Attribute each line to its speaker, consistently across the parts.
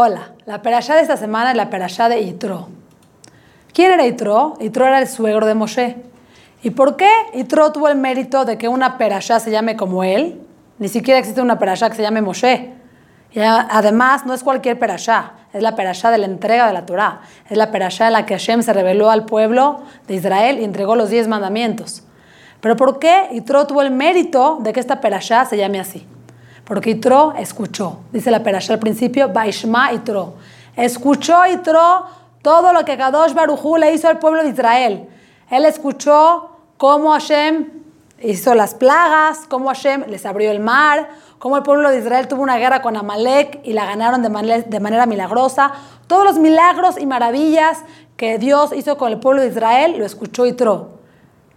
Speaker 1: Hola, la perashá de esta semana es la perashá de Itro. ¿Quién era Itro? Itro era el suegro de Moshe. ¿Y por qué Itro tuvo el mérito de que una perashá se llame como él? Ni siquiera existe una perashá que se llame Moshe. Y además, no es cualquier perashá, es la perashá de la entrega de la Torah. Es la perashá en la que Hashem se reveló al pueblo de Israel y entregó los diez mandamientos. Pero ¿por qué Itro tuvo el mérito de que esta perashá se llame así? Porque Itro escuchó. Dice la perashá al principio, Baishma Itro. Escuchó Itro todo lo que Kadosh Barujú le hizo al pueblo de Israel. Él escuchó cómo Hashem hizo las plagas, cómo Hashem les abrió el mar, cómo el pueblo de Israel tuvo una guerra con Amalek y la ganaron de manera, de manera milagrosa. Todos los milagros y maravillas que Dios hizo con el pueblo de Israel lo escuchó Itro.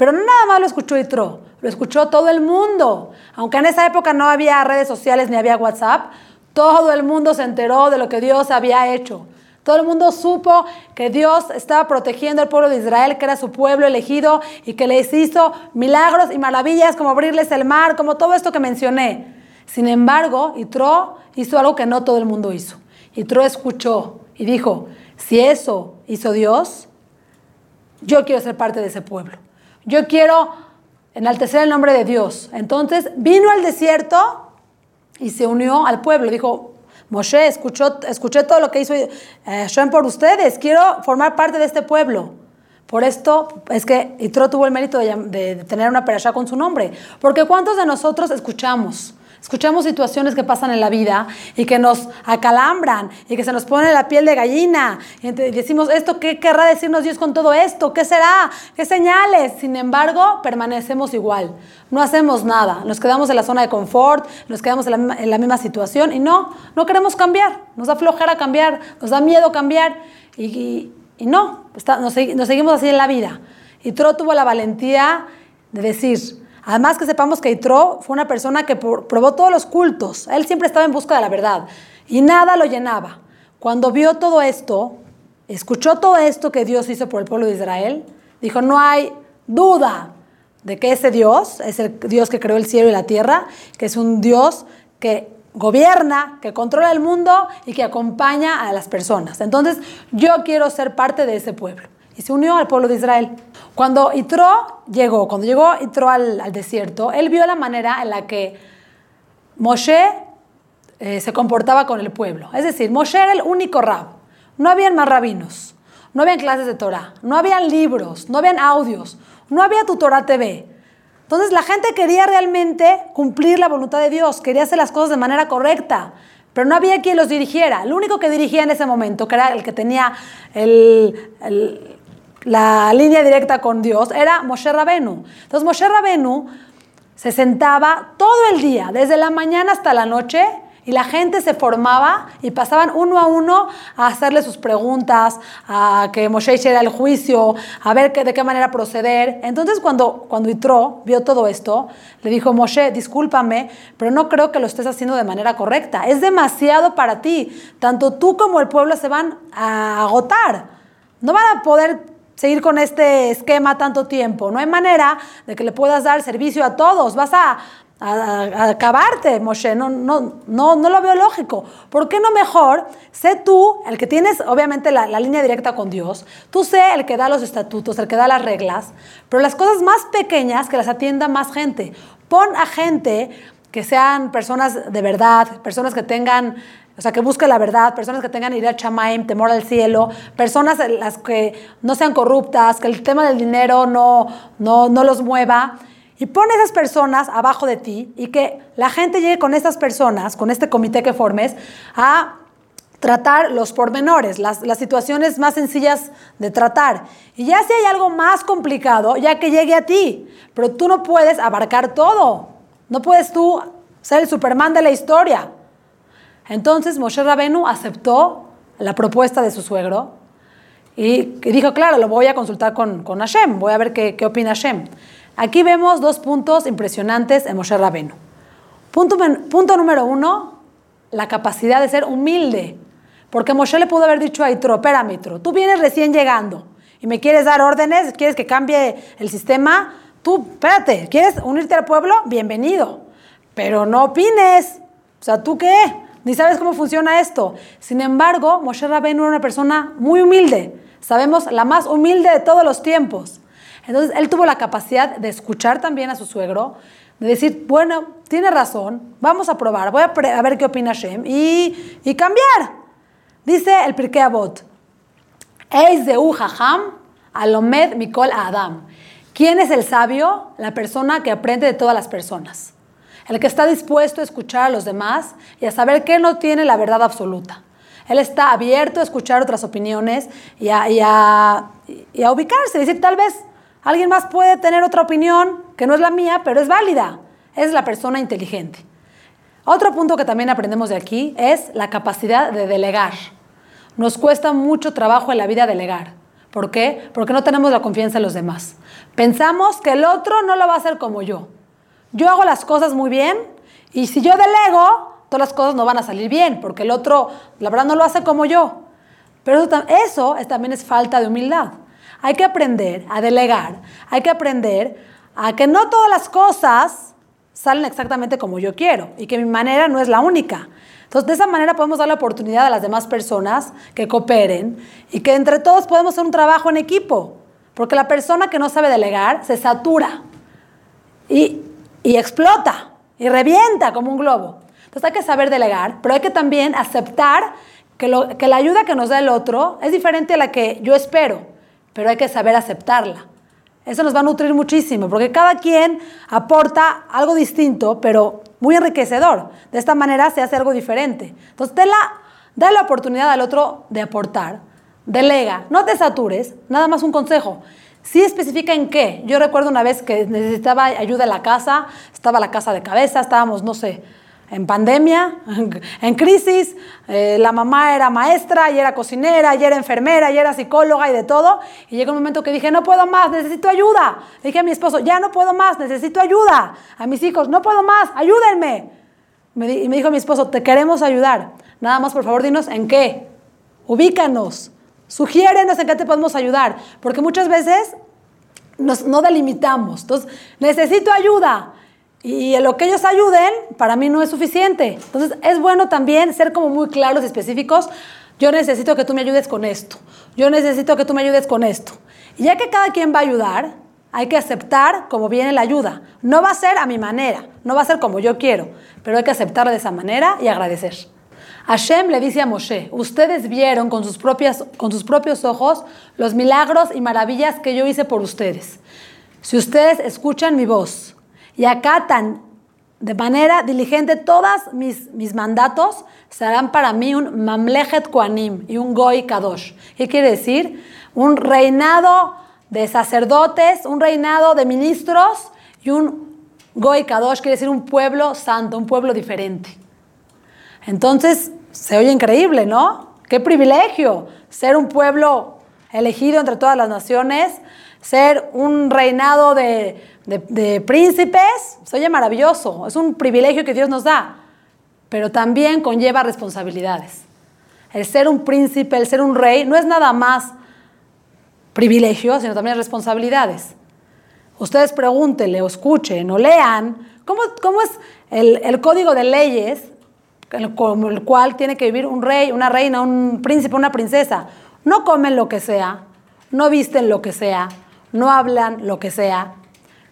Speaker 1: Pero no nada más lo escuchó Itro, lo escuchó todo el mundo. Aunque en esa época no había redes sociales ni había WhatsApp, todo el mundo se enteró de lo que Dios había hecho. Todo el mundo supo que Dios estaba protegiendo al pueblo de Israel, que era su pueblo elegido y que les hizo milagros y maravillas como abrirles el mar, como todo esto que mencioné. Sin embargo, Itro hizo algo que no todo el mundo hizo. Itro escuchó y dijo, si eso hizo Dios, yo quiero ser parte de ese pueblo. Yo quiero enaltecer el nombre de Dios. Entonces vino al desierto y se unió al pueblo. Dijo, Moshe, escuchó, escuché todo lo que hizo Hashem por ustedes, quiero formar parte de este pueblo. Por esto es que Itro tuvo el mérito de, de tener una perashá con su nombre. Porque ¿cuántos de nosotros escuchamos? Escuchamos situaciones que pasan en la vida y que nos acalambran y que se nos pone la piel de gallina. Y decimos, ¿esto qué querrá decirnos Dios con todo esto? ¿Qué será? ¿Qué señales? Sin embargo, permanecemos igual. No hacemos nada. Nos quedamos en la zona de confort, nos quedamos en la, misma situación y no, no queremos cambiar. Nos da flojera cambiar, nos da miedo cambiar y, y, no, nos, nos seguimos así en la vida. Y Tro tuvo la valentía de decir, Además que sepamos que Itro fue una persona que probó todos los cultos. Él siempre estaba en busca de la verdad y nada lo llenaba. Cuando vio todo esto, escuchó todo esto que Dios hizo por el pueblo de Israel, dijo, no hay duda de que ese Dios es el Dios que creó el cielo y la tierra, que es un Dios que gobierna, que controla el mundo y que acompaña a las personas. Entonces, yo quiero ser parte de ese pueblo. Y se unió al pueblo de Israel. Cuando Itro llegó, cuando llegó Itro al, al desierto, él vio la manera en la que Moshe eh, se comportaba con el pueblo. Es decir, Moshe era el único rab. No habían más rabinos, no habían clases de Torah, no habían libros, no habían audios, no había tu Torah TV. Entonces la gente quería realmente cumplir la voluntad de Dios, quería hacer las cosas de manera correcta, pero no había quien los dirigiera. El único que dirigía en ese momento, que era el que tenía el, el la línea directa con Dios era Moshe Rabenu. Entonces Moshe Rabenu se sentaba todo el día, desde la mañana hasta la noche, y la gente se formaba y pasaban uno a uno a hacerle sus preguntas, a que Moshe hiciera el juicio, a ver de qué manera proceder. Entonces cuando, cuando Itro vio todo esto, le dijo, Moshe, discúlpame, pero no creo que lo estés haciendo de manera correcta. Es demasiado para ti. Tanto tú como el pueblo se van a agotar. No van a poder seguir con este esquema tanto tiempo. No hay manera de que le puedas dar servicio a todos. Vas a, acabarte, Moshe. No, no, no, no lo veo lógico. ¿Por qué no mejor sé tú el que tienes, obviamente, la línea directa con Dios? Tú sé el que da los estatutos, el que da las reglas, pero las cosas más pequeñas que las atienda más gente. Pon a gente que sean personas de verdad, personas que tengan o sea, que busque la verdad, personas que tengan idea chamaim, temor al cielo, personas las que no sean corruptas, que el tema del dinero no, no, no los mueva. Y pon esas personas abajo de ti y que la gente llegue con estas personas, con este comité que formes, a tratar los pormenores, las, las situaciones más sencillas de tratar. Y ya si hay algo más complicado, ya que llegue a ti. Pero tú no puedes abarcar todo. No puedes tú ser el Superman de la historia. Entonces Moshe Rabenu aceptó la propuesta de su suegro y dijo, claro, lo voy a consultar con, con Hashem, voy a ver qué, qué, opina Hashem. Aquí vemos dos puntos impresionantes en Moshe Rabenu. Punto, punto número uno, la capacidad de ser humilde. Porque Moshe le pudo haber dicho a Itro, espérame Itro, tú vienes recién llegando y me quieres dar órdenes, quieres que cambie el sistema, tú, espérate, ¿quieres unirte al pueblo? Bienvenido. Pero no opines. O sea, ¿tú qué? Ni sabes cómo funciona esto. Sin embargo, Moshe Rabbeinu era una persona muy humilde. Sabemos, la más humilde de todos los tiempos. Entonces, él tuvo la capacidad de escuchar también a su suegro, de decir, bueno, tiene razón, vamos a probar, voy a, ver qué opina Shem y, cambiar. Dice el Pirkei Avot, Eis de Haham, Alomed Mikol Adam. ¿Quién es el sabio? La persona que aprende de todas las personas. El que está dispuesto a escuchar a los demás y a saber que no tiene la verdad absoluta. Él está abierto a escuchar otras opiniones y a, y y ubicarse, decir, tal vez alguien más puede tener otra opinión que no es la mía, pero es válida. Es la persona inteligente. Otro punto que también aprendemos de aquí es la capacidad de delegar. Nos cuesta mucho trabajo en la vida delegar. ¿Por qué? Porque no tenemos la confianza en los demás. Pensamos que el otro no lo va a hacer como yo. Yo hago las cosas muy bien y si yo delego, todas las cosas no van a salir bien, porque el otro, la verdad, no lo hace como yo. Pero eso, también es falta de humildad. Hay que aprender a delegar, hay que aprender a que no todas las cosas salen exactamente como yo quiero y que mi manera no es la única. Entonces, de esa manera podemos dar la oportunidad a las demás personas que cooperen y que entre todos podemos hacer un trabajo en equipo. Porque la persona que no sabe delegar se satura y, explota y revienta como un globo. Entonces hay que saber delegar, pero hay que también aceptar que, que la ayuda que nos da el otro es diferente a la que yo espero, pero hay que saber aceptarla. Eso nos va a nutrir muchísimo, porque cada quien aporta algo distinto, pero muy enriquecedor. De esta manera se hace algo diferente. Entonces, da la oportunidad al otro de aportar. Delega, no te satures, nada más un consejo. Sí especifica en qué. Yo recuerdo una vez que necesitaba ayuda en la casa, estaba la casa de cabeza, estábamos, no sé, en pandemia, en crisis, eh, la mamá era maestra y era cocinera y era enfermera y era psicóloga y de todo. Y llegó un momento que dije, no puedo más, necesito ayuda. Dije a mi esposo, ya no puedo más, necesito ayuda. A mis hijos, no puedo más, ayúdenme. y me dijo mi esposo, te queremos ayudar. Nada más, por favor, dinos en qué. Ubícanos. Sugiérenos en qué te podemos ayudar. Porque muchas veces nos, no delimitamos. Entonces, necesito ayuda y en lo que ellos ayuden, para mí no es suficiente. Entonces, es bueno también ser como muy claros y específicos. Yo necesito que tú me ayudes con esto. Yo necesito que tú me ayudes con esto. Y ya que cada quien va a ayudar, hay que aceptar como viene la ayuda. No va a ser a mi manera, no va a ser como yo quiero, pero hay que aceptarla de esa manera y agradecer. Hashem le dice a Moshe, ustedes vieron con sus, propias, con sus propios ojos los milagros y maravillas que yo hice por ustedes. Si ustedes escuchan mi voz y acatan de manera diligente todos mis, mis mandatos, serán para mí un mamlechet koanim y un goy kadosh. ¿Qué quiere decir? Un reinado de sacerdotes, un reinado de ministros y un goy kadosh, quiere decir un pueblo santo, un pueblo diferente. Entonces, se oye increíble, ¿no? Qué privilegio ser un pueblo elegido entre todas las naciones, ser un reinado de, de, príncipes, se oye maravilloso, es un privilegio que Dios nos da, pero también conlleva responsabilidades. El ser un príncipe, el ser un rey, no es nada más privilegio, sino también responsabilidades. Ustedes pregúntenle o escuchen o lean cómo, cómo es el, el código de leyes como el cual tiene que vivir un rey, una reina, un príncipe, una princesa. No comen lo que sea, no visten lo que sea, no hablan lo que sea.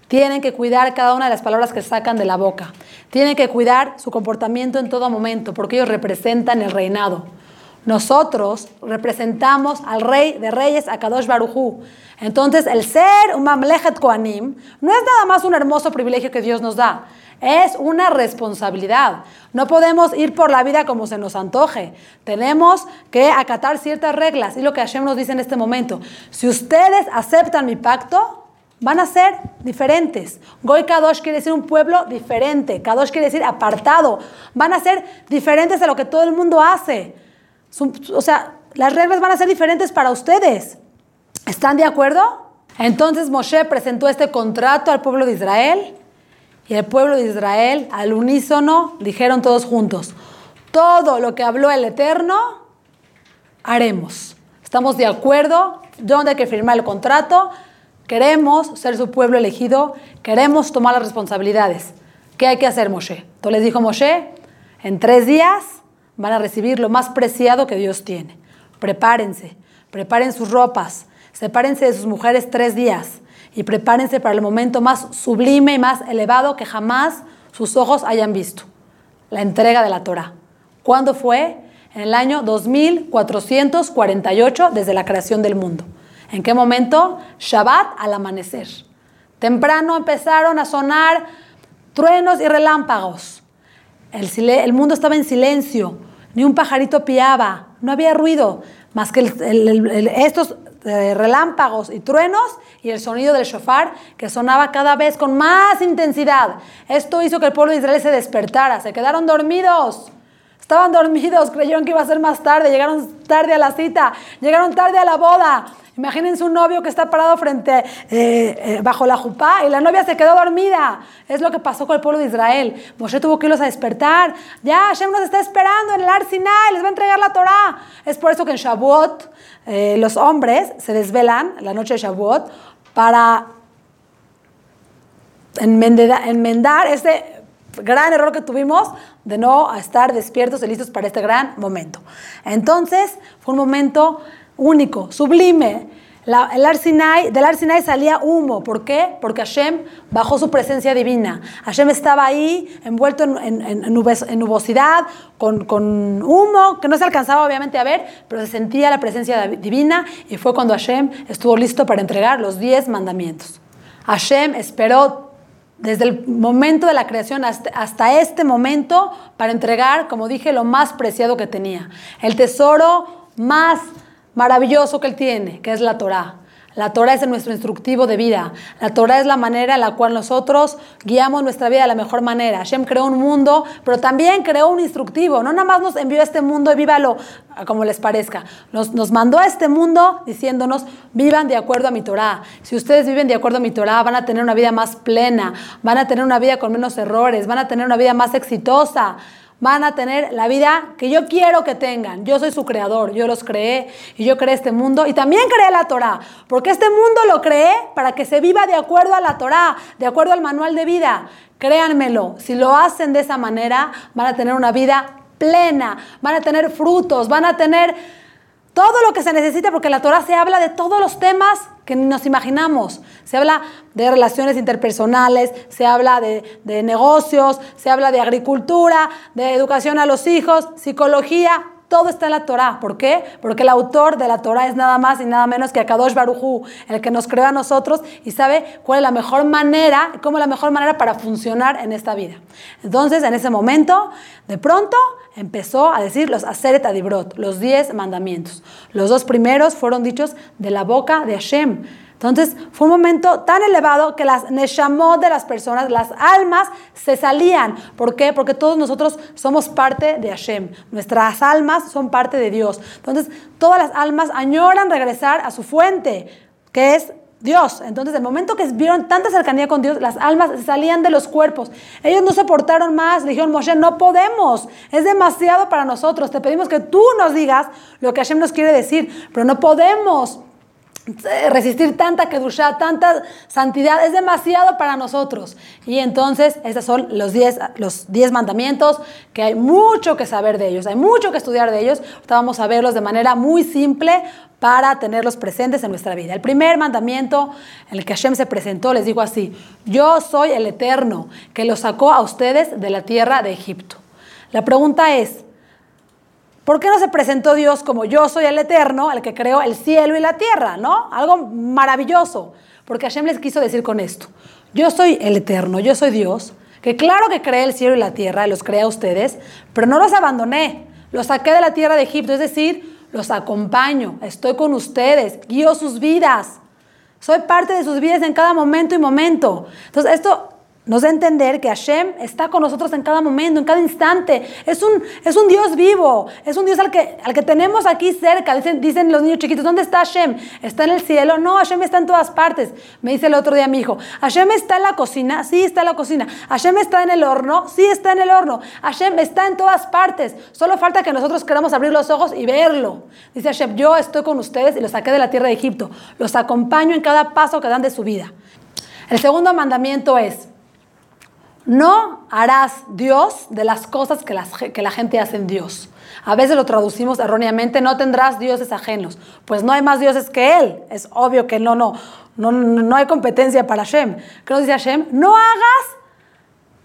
Speaker 1: Tienen que cuidar cada una de las palabras que sacan de la boca. Tienen que cuidar su comportamiento en todo momento, porque ellos representan el reinado. Nosotros representamos al rey de reyes, a Kadosh Barujú. Entonces, el ser un mamlechet koanim no es nada más un hermoso privilegio que Dios nos da, es una responsabilidad. No podemos ir por la vida como se nos antoje. Tenemos que acatar ciertas reglas. Y lo que Hashem nos dice en este momento, si ustedes aceptan mi pacto, van a ser diferentes. Goy Kadosh quiere decir un pueblo diferente. Kadosh quiere decir apartado. Van a ser diferentes a lo que todo el mundo hace. O sea, las reglas van a ser diferentes para ustedes. ¿Están de acuerdo? Entonces Moshe presentó este contrato al pueblo de Israel y el pueblo de Israel, al unísono, dijeron todos juntos, todo lo que habló el Eterno, haremos. Estamos de acuerdo, dónde hay que firmar el contrato, queremos ser su pueblo elegido, queremos tomar las responsabilidades. ¿Qué hay que hacer, Moshe? Entonces les dijo Moshe, en tres días van a recibir lo más preciado que Dios tiene. Prepárense, preparen sus ropas, sepárense de sus mujeres tres días y prepárense para el momento más sublime y más elevado que jamás sus ojos hayan visto, la entrega de la Torah. ¿Cuándo fue? En el año 2448 desde la creación del mundo. ¿En qué momento? Shabbat al amanecer. Temprano empezaron a sonar truenos y relámpagos. El, mundo estaba en silencio, ni un pajarito piaba, no había ruido, más que estos eh, relámpagos y truenos y el sonido del shofar que sonaba cada vez con más intensidad. Esto hizo que el pueblo de Israel se despertara, se quedaron dormidos. Estaban dormidos, creyeron que iba a ser más tarde, llegaron tarde a la cita, llegaron tarde a la boda. Imagínense un novio que está parado frente, eh, eh, bajo la jupá y la novia se quedó dormida. Es lo que pasó con el pueblo de Israel. Moshe tuvo que irlos a despertar. Ya, Hashem nos está esperando en el Ar Sinai, les va a entregar la Torah. Es por eso que en Shavuot eh, los hombres se desvelan la noche de Shavuot para enmendar, enmendar este gran error que tuvimos de no estar despiertos y listos para este gran momento. Entonces, fue un momento único, sublime. el Arsinai, del Arsinai salía humo. ¿Por qué? Porque Hashem bajó su presencia divina. Hashem estaba ahí envuelto en, nubosidad, con, con, humo, que no se alcanzaba obviamente a ver, pero se sentía la presencia divina y fue cuando Hashem estuvo listo para entregar los diez mandamientos. Hashem esperó desde el momento de la creación hasta, hasta este momento para entregar, como dije, lo más preciado que tenía. El tesoro más maravilloso que Él tiene, que es la Torah. La Torah es nuestro instructivo de vida. La Torah es la manera en la cual nosotros guiamos nuestra vida de la mejor manera. Hashem creó un mundo, pero también creó un instructivo. No nada más nos envió a este mundo y vívalo como les parezca. Nos, nos mandó a este mundo diciéndonos, vivan de acuerdo a mi Torah. Si ustedes viven de acuerdo a mi Torah, van a tener una vida más plena, van a tener una vida con menos errores, van a tener una vida más exitosa van a tener la vida que yo quiero que tengan. Yo soy su creador, yo los creé y yo creé este mundo y también creé la Torah, porque este mundo lo creé para que se viva de acuerdo a la Torah, de acuerdo al manual de vida. Créanmelo, si lo hacen de esa manera, van a tener una vida plena, van a tener frutos, van a tener todo lo que se necesita, porque la Torah se habla de todos los temas que nos imaginamos. Se habla de relaciones interpersonales, se habla de, negocios, se habla de agricultura, de educación a los hijos, psicología, todo está en la Torah. ¿Por qué? Porque el autor de la Torah es nada más y nada menos que Akadosh Barujú, el que nos creó a nosotros y sabe cuál es la mejor manera, cómo es la mejor manera para funcionar en esta vida. Entonces, en ese momento, de pronto, empezó a decir los Aseret Adibrot, los diez mandamientos. Los dos primeros fueron dichos de la boca de Hashem. Entonces fue un momento tan elevado que las neshamot de las personas, las almas, se salían. ¿Por qué? Porque todos nosotros somos parte de Hashem. Nuestras almas son parte de Dios. Entonces todas las almas añoran regresar a su fuente, que es Dios. Entonces, el momento que vieron tanta cercanía con Dios, las almas salían de los cuerpos. Ellos no soportaron más. Le dijeron, Moshe, no podemos. Es demasiado para nosotros. Te pedimos que tú nos digas lo que Hashem nos quiere decir, pero no podemos resistir tanta kedusha, tanta santidad, es demasiado para nosotros. Y entonces, esos son los 10 los diez mandamientos, que hay mucho que saber de ellos, hay mucho que estudiar de ellos. Ahorita vamos a verlos de manera muy simple para tenerlos presentes en nuestra vida. El primer mandamiento en el que Hashem se presentó les dijo así, yo soy el Eterno que los sacó a ustedes de la tierra de Egipto. La pregunta es, ¿Por qué no se presentó Dios como yo soy el eterno, el que creó el cielo y la tierra, ¿no? Algo maravilloso. Porque Hashem les quiso decir con esto, yo soy el eterno, yo soy Dios, que claro que creé el cielo y la tierra, los creé a ustedes, pero no los abandoné, los saqué de la tierra de Egipto, es decir, los acompaño, estoy con ustedes, guío sus vidas, soy parte de sus vidas en cada momento y momento. Entonces, esto nos da a entender que Hashem está con nosotros en cada momento, en cada instante. Es un, es un Dios vivo, es un Dios al que, al que tenemos aquí cerca. Dicen, dicen los niños chiquitos, ¿dónde está Hashem? ¿Está en el cielo? No, Hashem está en todas partes. Me dice el otro día mi hijo, ¿Hashem está en la cocina? Sí, está en la cocina. ¿Hashem está en el horno? Sí, está en el horno. Hashem está en todas partes. Solo falta que nosotros queramos abrir los ojos y verlo. Dice Hashem, yo estoy con ustedes y los saqué de la tierra de Egipto. Los acompaño en cada paso que dan de su vida. El segundo mandamiento es, no harás Dios de las cosas que, la gente hace en Dios. A veces lo traducimos erróneamente, no tendrás dioses ajenos. Pues no hay más dioses que Él. Es obvio que no, no, no, no hay competencia para Hashem. ¿Qué nos dice Hashem? No hagas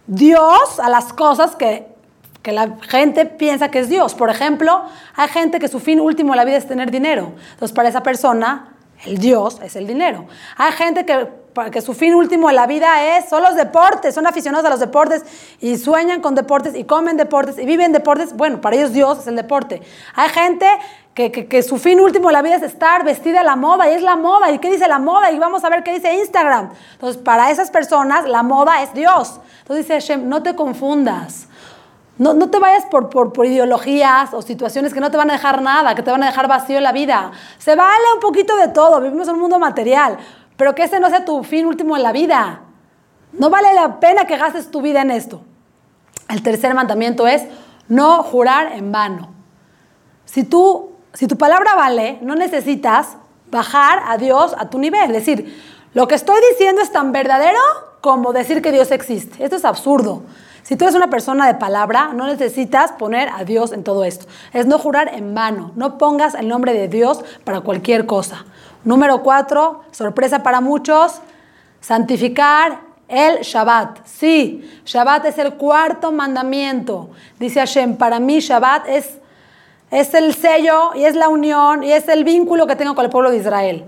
Speaker 1: Dios a las cosas que, la gente piensa que es Dios. Por ejemplo, hay gente que su fin último en la vida es tener dinero. Entonces, para esa persona, el Dios es el dinero. Hay gente que, que su fin último en la vida es, son los deportes, son aficionados a los deportes y sueñan con deportes y comen deportes y viven deportes. Bueno, para ellos Dios es el deporte. Hay gente que, que- su fin último en la vida es estar vestida a la moda y es la moda. ¿Y qué dice la moda? Y vamos a ver qué dice Instagram. Entonces, para esas personas, la moda es Dios. Entonces dice Hashem, no te confundas. No, no te vayas por, por, por ideologías o situaciones que no te van a dejar nada, que te van a dejar vacío en la vida. Se vale un poquito de todo, vivimos en un mundo material, pero que ese no sea tu fin último en la vida. No vale la pena que gastes tu vida en esto. El tercer mandamiento es no jurar en vano. Si, tú, si tu palabra vale, no necesitas bajar a Dios a tu nivel. Es decir, lo que estoy diciendo es tan verdadero como decir que Dios existe. Esto es absurdo. Si tú eres una persona de palabra, no necesitas poner a Dios en todo esto. Es no jurar en vano. No pongas el nombre de Dios para cualquier cosa. Número cuatro, sorpresa para muchos, santificar el Shabbat. Sí, Shabbat es el cuarto mandamiento. Dice Hashem, para mí Shabbat es es el sello y es la unión y es el vínculo que tengo con el pueblo de Israel.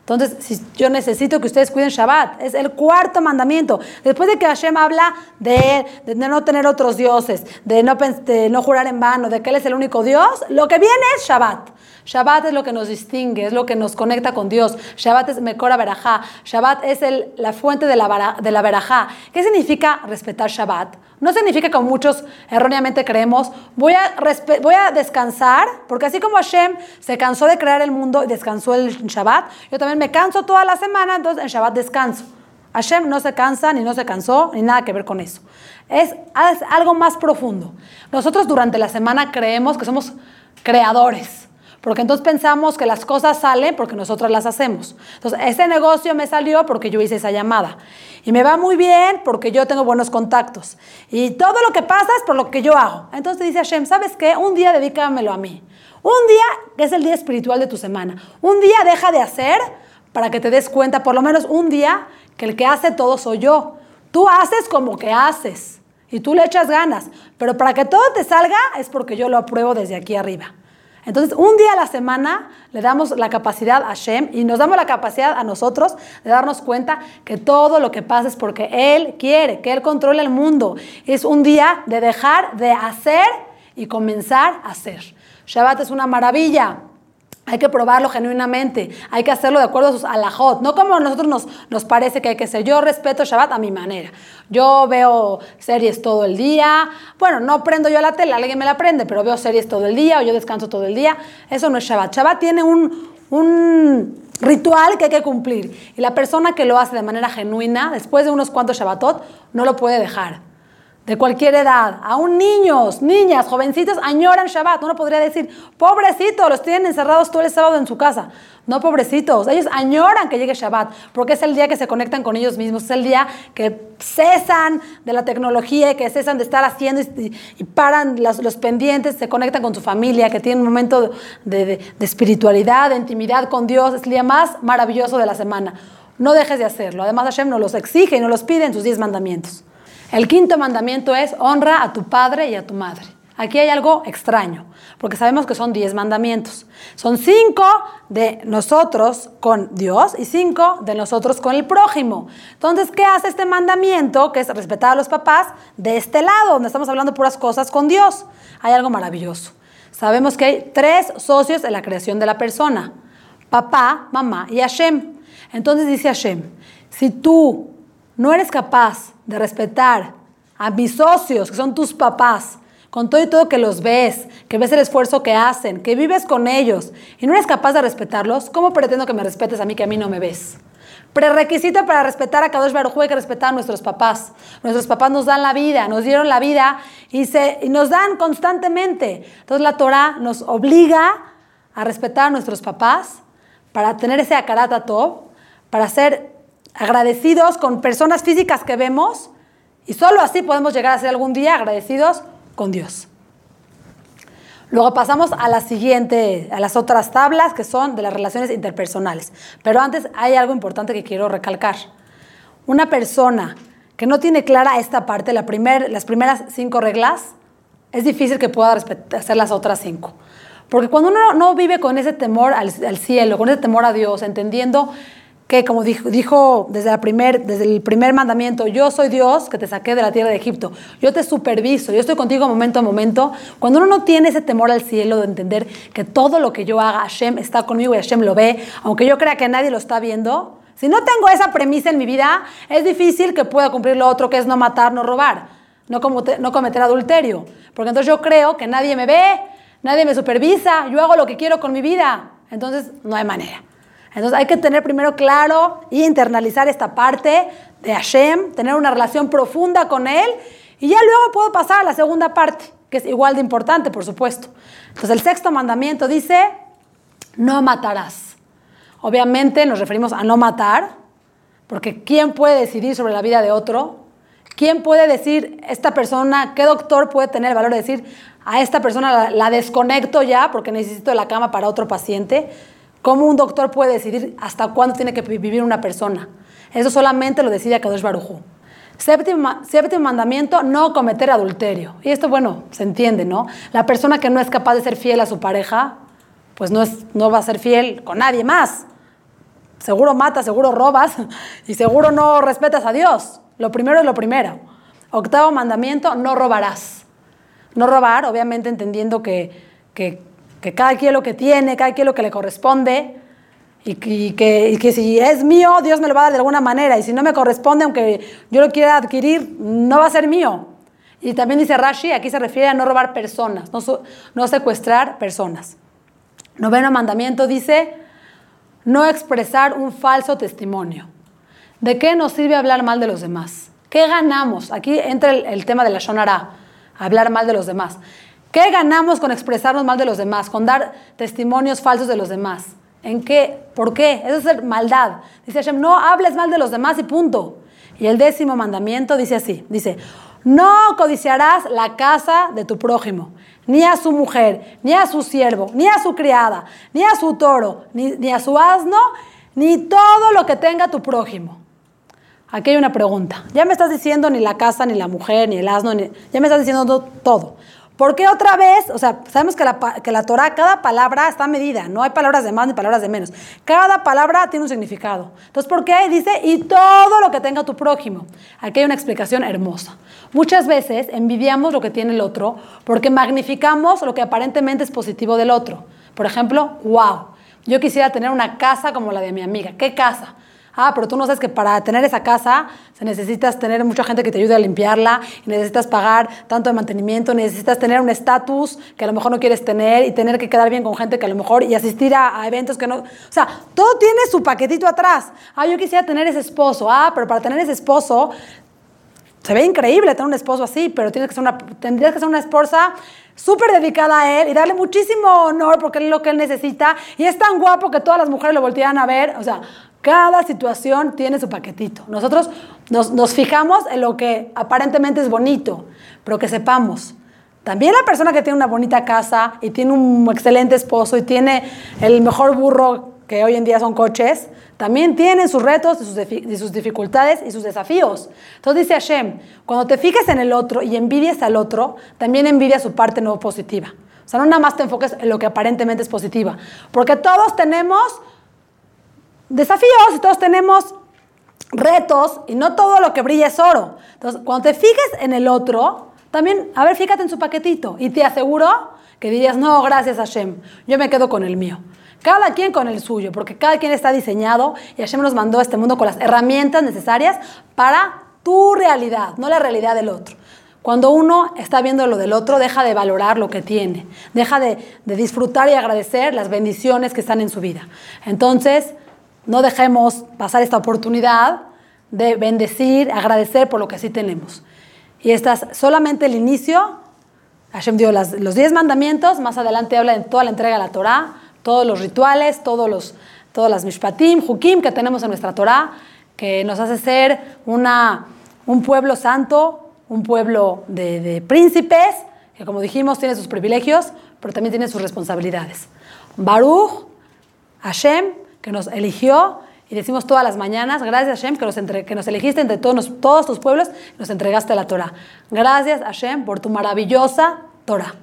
Speaker 1: Entonces, yo necesito que ustedes cuiden Shabbat, es el cuarto mandamiento. Después de que Hashem habla de, de no tener otros dioses, de no, de no jurar en vano, de que Él es el único Dios, lo que viene es Shabbat. Shabbat es lo que nos distingue, es lo que nos conecta con Dios. Shabbat es Mekora Berajá. Shabbat es el- la fuente de la, bara- de la Berajá. ¿Qué significa respetar Shabbat? No significa, como muchos erróneamente creemos, voy a, voy a descansar, porque así como Hashem se cansó de crear el mundo y descansó el Shabbat, yo también me canso toda la semana, entonces en Shabbat descanso. Hashem no se cansa, ni no se cansó, ni nada que ver con eso. Es, es algo más profundo. Nosotros durante la semana creemos que somos creadores. Porque entonces pensamos que las cosas salen porque nosotros las hacemos. Entonces, ese negocio me salió porque yo hice esa llamada. Y me va muy bien porque yo tengo buenos contactos. Y todo lo que pasa es por lo que yo hago. Entonces dice Hashem, ¿sabes qué? Un día dedícamelo a mí. Un día, que es el día espiritual de tu semana. Un día deja de hacer para que te des cuenta, por lo menos un día, que el que hace todo soy yo. Tú haces como que haces. Y tú le echas ganas. Pero para que todo te salga es porque yo lo apruebo desde aquí arriba. Entonces, un día a la semana le damos la capacidad a Shem y nos damos la capacidad a nosotros de darnos cuenta que todo lo que pasa es porque Él quiere, que Él controla el mundo. Es un día de dejar de hacer y comenzar a hacer. Shabbat es una maravilla. Hay que probarlo genuinamente, hay que hacerlo de acuerdo a sus alajot, no como a nosotros nos, nos parece que hay que ser. Yo respeto Shabbat a mi manera. Yo veo series todo el día. Bueno, no prendo yo la tele, alguien me la prende, pero veo series todo el día o yo descanso todo el día. Eso no es Shabbat. Shabbat tiene un, un ritual que hay que cumplir. Y la persona que lo hace de manera genuina, después de unos cuantos Shabbatot, no lo puede dejar de cualquier edad, aún niños, niñas, jovencitos, añoran Shabbat. Uno podría decir, pobrecitos, los tienen encerrados todo el sábado en su casa. No, pobrecitos, ellos añoran que llegue Shabbat, porque es el día que se conectan con ellos mismos, es el día que cesan de la tecnología, que cesan de estar haciendo y, paran los, pendientes, se conectan con su familia, que tienen un momento de, de, de espiritualidad, de intimidad con Dios. Es el día más maravilloso de la semana. No dejes de hacerlo. Además, Hashem nos los exige y nos los pide en sus diez mandamientos. El quinto mandamiento es honra a tu padre y a tu madre. Aquí hay algo extraño, porque sabemos que son diez mandamientos. Son cinco de nosotros con Dios y cinco de nosotros con el prójimo. Entonces, ¿qué hace este mandamiento, que es respetar a los papás, de este lado, donde estamos hablando puras cosas con Dios? Hay algo maravilloso. Sabemos que hay tres socios en la creación de la persona, papá, mamá y Hashem. Entonces dice Hashem, si tú no eres capaz de respetar a mis socios, que son tus papás, con todo y todo que los ves, que ves el esfuerzo que hacen, que vives con ellos, y no eres capaz de respetarlos, ¿cómo pretendo que me respetes a mí que a mí no me ves? Prerequisito para respetar a Kadosh Baruj hay que respetar a nuestros papás. Nuestros papás nos dan la vida, nos dieron la vida y, se, y nos dan constantemente. Entonces la Torah nos obliga a respetar a nuestros papás para tener ese akarata top, para ser agradecidos con personas físicas que vemos Y solo así podemos llegar a ser algún día agradecidos con Dios. Luego pasamos a la siguiente, a las otras tablas que son de las relaciones interpersonales. Pero antes hay algo importante que quiero recalcar. Una persona que no tiene clara esta parte, la primer, las primeras cinco reglas, es difícil que pueda hacer las otras cinco. Porque cuando uno no vive con ese temor al, al cielo, con ese temor a Dios, entendiendo que como dijo, desde, la primer, desde el primer mandamiento, yo soy Dios que te saqué de la tierra de Egipto, yo te superviso, yo estoy contigo momento a momento, cuando uno no tiene ese temor al cielo de entender que todo lo que yo haga, Hashem está conmigo y Hashem lo ve, aunque yo crea que nadie lo está viendo, si no tengo esa premisa en mi vida, es difícil que pueda cumplir lo otro que es no matar, no robar, no, no cometer adulterio, porque entonces yo creo que nadie me ve, nadie me supervisa, yo hago lo que quiero con mi vida, entonces no hay manera. Entonces hay que tener primero claro y internalizar esta parte de Hashem, tener una relación profunda con Él y ya luego puedo pasar a la segunda parte, que es igual de importante, por supuesto. Entonces el sexto mandamiento dice, no matarás. Obviamente nos referimos a no matar, porque ¿quién puede decidir sobre la vida de otro? ¿Quién puede decir, esta persona, qué doctor puede tener el valor de decir, a esta persona la, la desconecto ya porque necesito la cama para otro paciente? ¿Cómo un doctor puede decidir hasta cuándo tiene que vivir una persona? Eso solamente lo decide Kadosh Barujú. Séptimo, séptimo mandamiento, no cometer adulterio. Y esto, bueno, se entiende, ¿no? La persona que no es capaz de ser fiel a su pareja, pues no, es, no va a ser fiel con nadie más. Seguro matas, seguro robas y seguro no respetas a Dios. Lo primero es lo primero. Octavo mandamiento, no robarás. No robar, obviamente entendiendo que, que que cada quien lo que tiene, cada quien lo que le corresponde, y que, que, si es mío, Dios me lo va a dar de alguna manera, y si no me corresponde, aunque yo lo quiera adquirir, no va a ser mío. Y también dice Rashi, aquí se refiere a no robar personas, no, no secuestrar personas. Noveno mandamiento dice, no expresar un falso testimonio. ¿De qué nos sirve hablar mal de los demás? ¿Qué ganamos? Aquí entra el, tema de la Shonara, hablar mal de los demás. ¿Qué ganamos con expresarnos mal de los demás, con dar testimonios falsos de los demás? ¿En qué? ¿Por qué? Eso es maldad. Dice Hashem, no hables mal de los demás y punto. Y el décimo mandamiento dice así, dice, no codiciarás la casa de tu prójimo, ni a su mujer, ni a su siervo, ni a su criada, ni a su toro, ni, a su asno, ni todo lo que tenga tu prójimo. Aquí hay una pregunta. Ya me estás diciendo ni la casa, ni la mujer, ni el asno, ya me estás diciendo todo. ¿Por qué otra vez? O sea, sabemos que la, que la Torah, cada palabra está medida, no hay palabras de más ni palabras de menos. Cada palabra tiene un significado. Entonces, ¿por qué dice y todo lo que tenga tu prójimo? Aquí hay una explicación hermosa. Muchas veces envidiamos lo que tiene el otro porque magnificamos lo que aparentemente es positivo del otro. Por ejemplo, wow, yo quisiera tener una casa como la de mi amiga. ¿Qué casa? Ah, pero tú no sabes que para tener esa casa se necesitas tener mucha gente que te ayude a limpiarla, y necesitas pagar tanto de mantenimiento, necesitas tener un estatus que a lo mejor no quieres tener y tener que quedar bien con gente que a lo mejor y asistir a, eventos que no... O sea, todo tiene su paquetito atrás. Ah, yo quisiera tener ese esposo. Ah, pero para tener ese esposo se ve increíble tener un esposo así, pero tienes que ser una, tendrías que ser una esposa súper dedicada a él y darle muchísimo honor porque es lo que él necesita y es tan guapo que todas las mujeres lo voltean a ver. O sea, cada situación tiene su paquetito. Nosotros nos, fijamos en lo que aparentemente es bonito, pero que sepamos. También la persona que tiene una bonita casa y tiene un excelente esposo y tiene el mejor burro que hoy en día son coches, también tienen sus retos y sus, dificultades y sus desafíos. Entonces dice Hashem, cuando te fijes en el otro y envidias al otro, también envidia su parte no positiva. O sea, no nada más te enfoques en lo que aparentemente es positiva, porque todos tenemos desafíos y todos tenemos retos y no todo lo que brilla es oro. Entonces, cuando te fijes en el otro, también, a ver, fíjate en su paquetito y te aseguro que dirías, no, gracias Hashem, yo me quedo con el mío. Cada quien con el suyo, porque cada quien está diseñado y Hashem nos mandó a este mundo con las herramientas necesarias para tu realidad, no la realidad del otro. Cuando uno está viendo lo del otro, deja de valorar lo que tiene, deja de, de disfrutar y agradecer las bendiciones que están en su vida. Entonces, no dejemos pasar esta oportunidad de bendecir, agradecer por lo que sí tenemos. Y esta es solamente el inicio. Hashem dio los diez mandamientos, más adelante habla de toda la entrega de la Torah, todos los rituales, todos los, todas las mishpatim, hukim que tenemos en nuestra Torah, que nos hace ser una, un pueblo santo, un pueblo de, de príncipes, que como dijimos tiene sus privilegios, pero también tiene sus responsabilidades. Baruch, Hashem, que nos eligió y decimos todas las mañanas, gracias Hashem que nos, entre- que nos elegiste entre todos, todos tus pueblos nos entregaste la Torah. Gracias Hashem por tu maravillosa Torah.